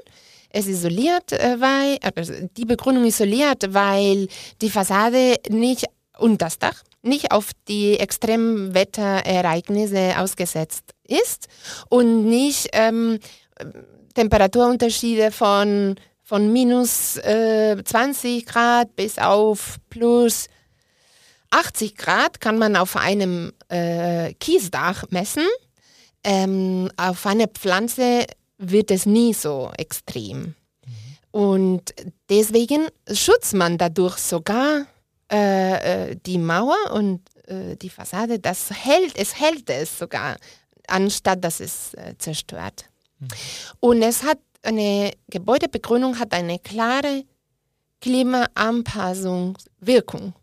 Speaker 1: es isoliert, äh, weil, also die Begründung isoliert, weil die Fassade nicht und das Dach nicht auf die Extremwetterereignisse ausgesetzt ist und nicht ähm, Temperaturunterschiede von, von minus äh, 20 Grad bis auf plus 80 Grad kann man auf einem äh, Kiesdach messen. Ähm, auf einer Pflanze wird es nie so extrem. Und deswegen schützt man dadurch sogar äh, äh, die Mauer und äh, die Fassade. Das hält, es hält es sogar, anstatt dass es äh, zerstört. Mhm. Und es hat eine Gebäudebegrünung hat eine klare Klimaanpassungswirkung.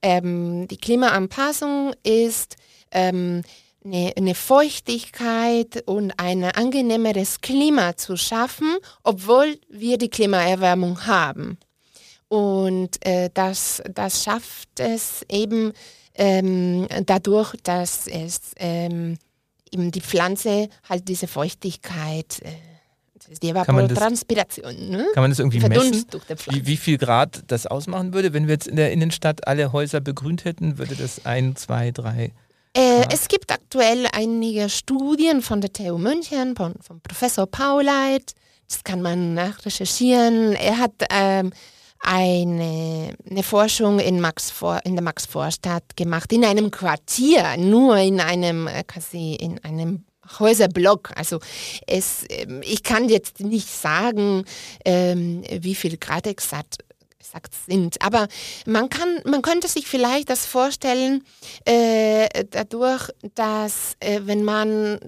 Speaker 1: Ähm, die Klimaanpassung ist ähm, eine, eine, Feuchtigkeit und ein angenehmeres Klima zu schaffen, obwohl wir die Klimaerwärmung haben. Und äh, das, das schafft es eben ähm, dadurch, dass es ähm, eben die Pflanze halt diese Feuchtigkeit äh, die Evapotranspiration.
Speaker 3: Ne? Kann man das irgendwie messen? Wie, wie, viel Grad das ausmachen würde? Wenn wir jetzt in der Innenstadt alle Häuser begrünt hätten, würde das ein, zwei, drei.
Speaker 1: Äh, es gibt aktuell einige Studien von der TU München, von, von Professor Pauleit. Das kann man nachrecherchieren. Er hat ähm, eine, eine, Forschung in, Max in der Max-Vorstadt gemacht, in einem Quartier, nur in einem, äh, quasi in einem Häuserblock. Also es, ähm, ich kann jetzt nicht sagen, ähm, wie viel Grad exakt exakt sind. Aber man kann, man könnte sich vielleicht das vorstellen, äh, dadurch, dass äh, wenn man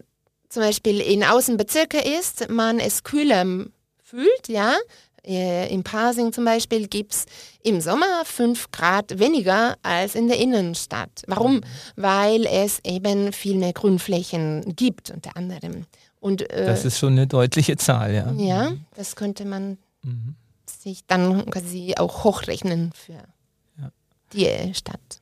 Speaker 1: zum Beispiel in Außenbezirke ist, man es kühler fühlt, ja, äh, in Pasing zum Beispiel gibt es im Sommer 5 Grad weniger als in der Innenstadt. Warum? Mhm. Weil es eben viel mehr Grünflächen gibt, unter anderem.
Speaker 3: Und, äh, das ist schon eine deutliche Zahl, ja.
Speaker 1: Ja, mhm. das könnte man mhm. Sich dann quasi auch hochrechnen für ja. die Stadt.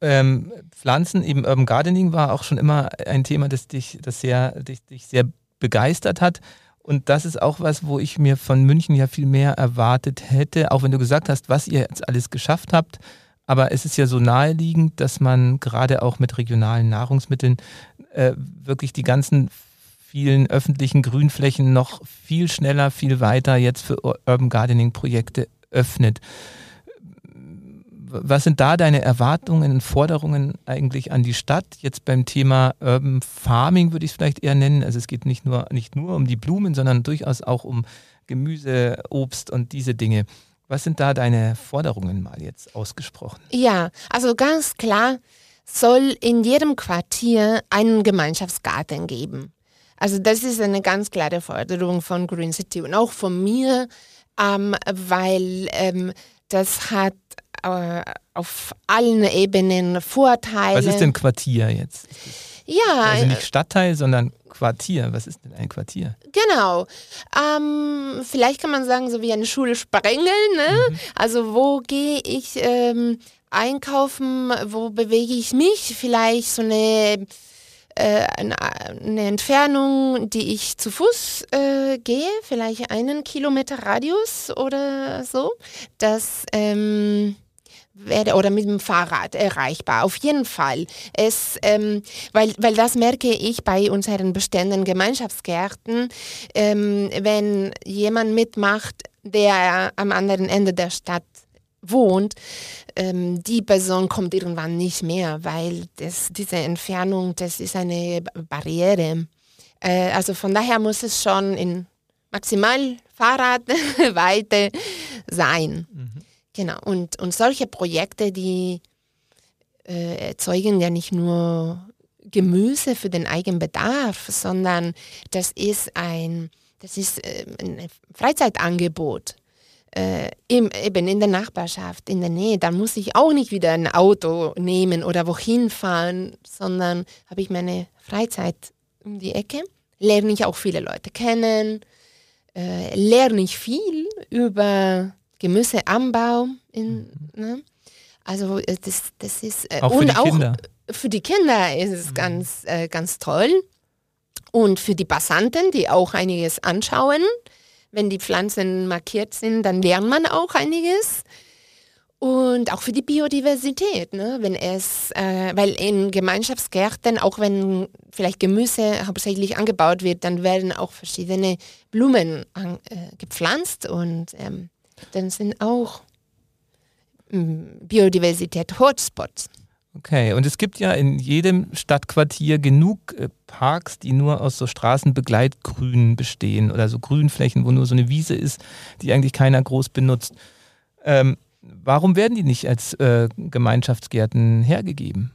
Speaker 3: Ähm, Pflanzen, eben Urban Gardening war auch schon immer ein Thema, das dich, das sehr, dich, dich sehr begeistert hat. Und das ist auch was, wo ich mir von München ja viel mehr erwartet hätte, auch wenn du gesagt hast, was ihr jetzt alles geschafft habt. Aber es ist ja so naheliegend, dass man gerade auch mit regionalen Nahrungsmitteln äh, wirklich die ganzen vielen öffentlichen Grünflächen noch viel schneller, viel weiter jetzt für Urban Gardening Projekte öffnet was sind da deine Erwartungen und Forderungen eigentlich an die Stadt? Jetzt beim Thema Urban Farming würde ich es vielleicht eher nennen. Also es geht nicht nur, nicht nur um die Blumen, sondern durchaus auch um Gemüse, Obst und diese Dinge. Was sind da deine Forderungen mal jetzt ausgesprochen?
Speaker 1: Ja, also ganz klar soll in jedem Quartier einen Gemeinschaftsgarten geben. Also das ist eine ganz klare Forderung von Green City und auch von mir, ähm, weil ähm, das hat äh, auf allen Ebenen Vorteile.
Speaker 3: Was ist denn Quartier jetzt?
Speaker 1: Ja.
Speaker 3: Also nicht Stadtteil, sondern Quartier. Was ist denn ein Quartier?
Speaker 1: Genau. Ähm, vielleicht kann man sagen, so wie eine Schule sprengeln. Ne? Mhm. Also wo gehe ich ähm, einkaufen, wo bewege ich mich? Vielleicht so eine, äh, eine Entfernung, die ich zu Fuß äh, gehe, vielleicht einen Kilometer Radius oder so. Das ähm, werde oder mit dem Fahrrad erreichbar. Auf jeden Fall. Es, ähm, weil, weil das merke ich bei unseren bestehenden Gemeinschaftsgärten, ähm, wenn jemand mitmacht, der am anderen Ende der Stadt wohnt, ähm, die Person kommt irgendwann nicht mehr, weil das, diese Entfernung, das ist eine Barriere. Äh, also von daher muss es schon in maximal Fahrradweite sein. Mhm. Genau, und, und solche Projekte, die äh, erzeugen ja nicht nur Gemüse für den eigenen Bedarf, sondern das ist ein, das ist äh, ein Freizeitangebot. Äh, im, eben in der Nachbarschaft, in der Nähe, dann muss ich auch nicht wieder ein Auto nehmen oder wohin fahren, sondern habe ich meine Freizeit um die Ecke, lerne ich auch viele Leute kennen, äh, lerne ich viel über Gemüseanbau. In, mhm. ne? Also äh, das, das ist
Speaker 3: äh, auch für und die Kinder.
Speaker 1: auch für die Kinder ist es mhm. ganz, äh, ganz toll. Und für die Passanten, die auch einiges anschauen, wenn die Pflanzen markiert sind, dann lernt man auch einiges. Und auch für die Biodiversität, ne? wenn es, äh, weil in Gemeinschaftsgärten, auch wenn vielleicht Gemüse hauptsächlich angebaut wird, dann werden auch verschiedene Blumen an, äh, gepflanzt und ähm, dann sind auch hm, Biodiversität-Hotspots.
Speaker 3: Okay, und es gibt ja in jedem Stadtquartier genug äh, Parks, die nur aus so Straßenbegleitgrün bestehen oder so Grünflächen, wo nur so eine Wiese ist, die eigentlich keiner groß benutzt. Ähm, warum werden die nicht als äh, Gemeinschaftsgärten hergegeben?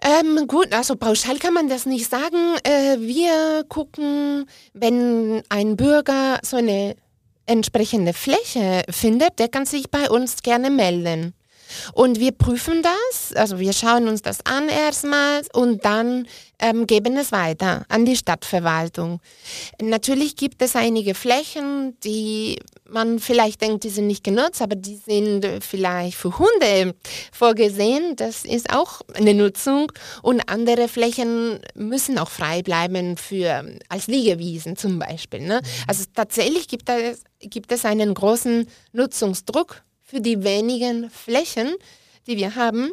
Speaker 1: Ähm, gut, also pauschal kann man das nicht sagen. Äh, wir gucken, wenn ein Bürger so eine entsprechende Fläche findet, der kann sich bei uns gerne melden. Und wir prüfen das, also wir schauen uns das an erstmals und dann ähm, geben es weiter an die Stadtverwaltung. Natürlich gibt es einige Flächen, die man vielleicht denkt, die sind nicht genutzt, aber die sind vielleicht für Hunde vorgesehen. Das ist auch eine Nutzung. Und andere Flächen müssen auch frei bleiben für als Liegewiesen zum Beispiel. Ne? Mhm. Also tatsächlich gibt es, gibt es einen großen Nutzungsdruck für die wenigen Flächen, die wir haben.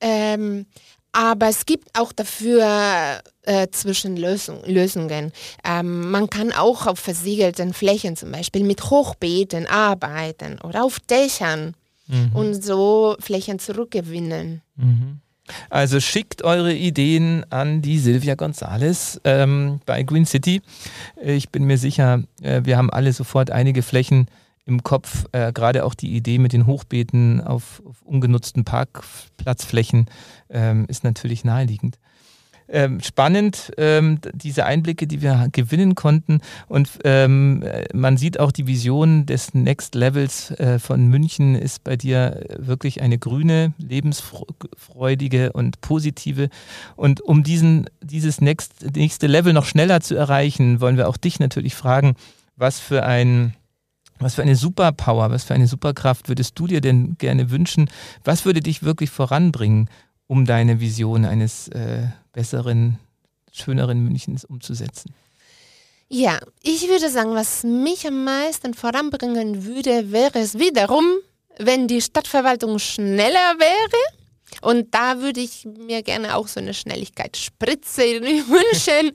Speaker 1: Ähm, aber es gibt auch dafür äh, Zwischenlösungen. Ähm, man kann auch auf versiegelten Flächen zum Beispiel mit Hochbeeten arbeiten oder auf Dächern mhm. und so Flächen zurückgewinnen.
Speaker 3: Mhm. Also schickt eure Ideen an die Silvia Gonzales ähm, bei Green City. Ich bin mir sicher, äh, wir haben alle sofort einige Flächen im Kopf, äh, gerade auch die Idee mit den Hochbeeten auf, auf ungenutzten Parkplatzflächen ähm, ist natürlich naheliegend. Ähm, spannend, ähm, diese Einblicke, die wir gewinnen konnten. Und ähm, man sieht auch die Vision des Next Levels äh, von München ist bei dir wirklich eine grüne, lebensfreudige und positive. Und um diesen, dieses Next, nächste Level noch schneller zu erreichen, wollen wir auch dich natürlich fragen, was für ein was für eine Superpower, was für eine Superkraft würdest du dir denn gerne wünschen? Was würde dich wirklich voranbringen, um deine Vision eines äh, besseren, schöneren Münchens umzusetzen?
Speaker 1: Ja, ich würde sagen, was mich am meisten voranbringen würde, wäre es wiederum, wenn die Stadtverwaltung schneller wäre und da würde ich mir gerne auch so eine Schnelligkeitsspritze wünschen,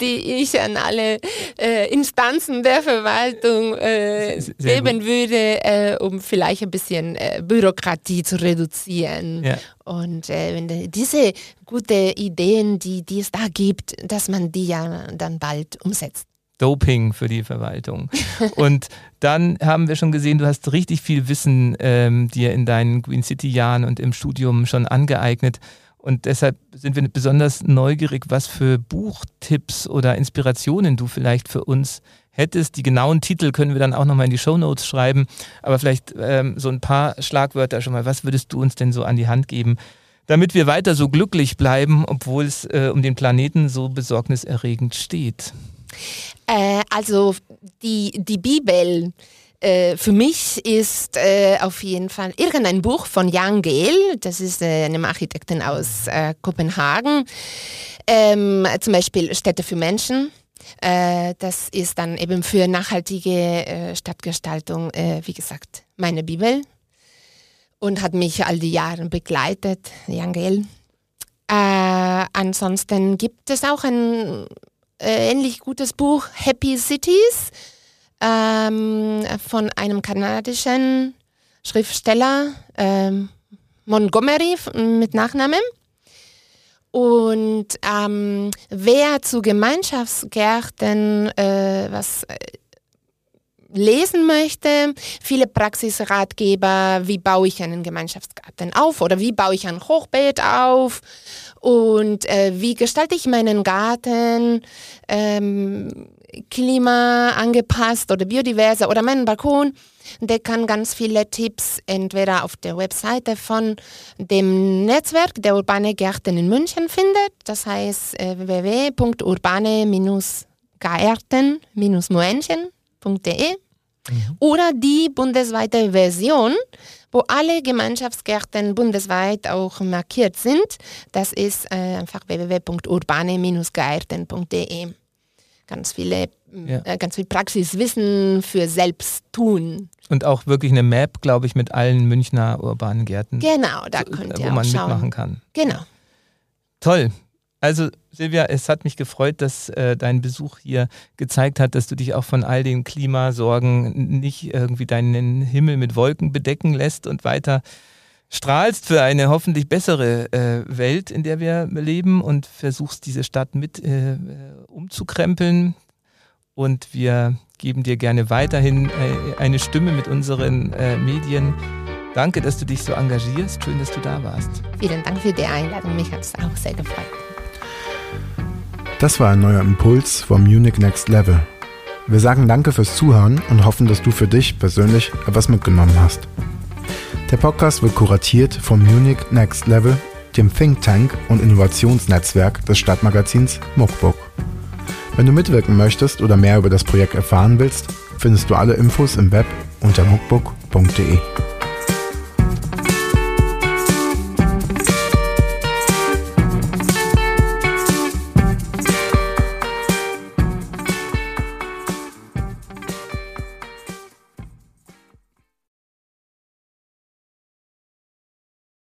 Speaker 1: die ich an alle äh, Instanzen der Verwaltung äh, geben gut. würde, äh, um vielleicht ein bisschen äh, Bürokratie zu reduzieren. Ja. Und äh, wenn diese guten Ideen, die, die es da gibt, dass man die ja dann bald umsetzt.
Speaker 3: Doping für die Verwaltung. Und dann haben wir schon gesehen, du hast richtig viel Wissen ähm, dir in deinen Green City-Jahren und im Studium schon angeeignet. Und deshalb sind wir besonders neugierig, was für Buchtipps oder Inspirationen du vielleicht für uns hättest. Die genauen Titel können wir dann auch nochmal in die Show Notes schreiben. Aber vielleicht ähm, so ein paar Schlagwörter schon mal. Was würdest du uns denn so an die Hand geben, damit wir weiter so glücklich bleiben, obwohl es äh, um den Planeten so besorgniserregend steht?
Speaker 1: Äh, also die, die Bibel äh, für mich ist äh, auf jeden Fall irgendein Buch von Jan Gehl, das ist äh, einem Architekten aus äh, Kopenhagen, ähm, zum Beispiel Städte für Menschen. Äh, das ist dann eben für nachhaltige äh, Stadtgestaltung, wie gesagt, meine Bibel und hat mich all die Jahre begleitet, Jan Gehl. ansonsten gibt es auch ein ähnlich gutes Buch Happy Cities ähm, von einem kanadischen Schriftsteller ähm, Montgomery mit Nachnamen. Und ähm, wer zu Gemeinschaftsgärten äh, was äh, lesen möchte, viele Praxisratgeber, wie baue ich einen Gemeinschaftsgarten auf oder wie baue ich ein Hochbeet auf und äh, wie gestalte ich meinen Garten ähm, Klima angepasst oder biodiverser oder meinen Balkon. Der kann ganz viele Tipps entweder auf der Webseite von dem Netzwerk der Urbane Gärten in München findet, das heißt äh, www.urbane-gärten-moenchen.de mhm. oder die bundesweite Version wo alle Gemeinschaftsgärten bundesweit auch markiert sind. Das ist äh, einfach www.urbane-gärten.de. Ganz viele, ja. äh, ganz viel Praxiswissen für Selbsttun.
Speaker 3: Und auch wirklich eine Map, glaube ich, mit allen Münchner urbanen Gärten.
Speaker 1: Genau, da könnt ihr wo man schauen.
Speaker 3: mitmachen kann.
Speaker 1: Genau.
Speaker 3: Toll. Also Silvia, es hat mich gefreut, dass äh, dein Besuch hier gezeigt hat, dass du dich auch von all den Klimasorgen nicht irgendwie deinen Himmel mit Wolken bedecken lässt und weiter strahlst für eine hoffentlich bessere äh, Welt, in der wir leben und versuchst diese Stadt mit äh, umzukrempeln. Und wir geben dir gerne weiterhin äh, eine Stimme mit unseren äh, Medien. Danke, dass du dich so engagierst. Schön, dass du da warst.
Speaker 1: Vielen Dank für die Einladung. Mich hat es auch sehr gefreut.
Speaker 2: Das war ein neuer Impuls vom Munich Next Level. Wir sagen danke fürs Zuhören und hoffen, dass du für dich persönlich etwas mitgenommen hast. Der Podcast wird kuratiert vom Munich Next Level, dem Think Tank und Innovationsnetzwerk des Stadtmagazins Muckbook. Wenn du mitwirken möchtest oder mehr über das Projekt erfahren willst, findest du alle Infos im Web unter muckbook.de.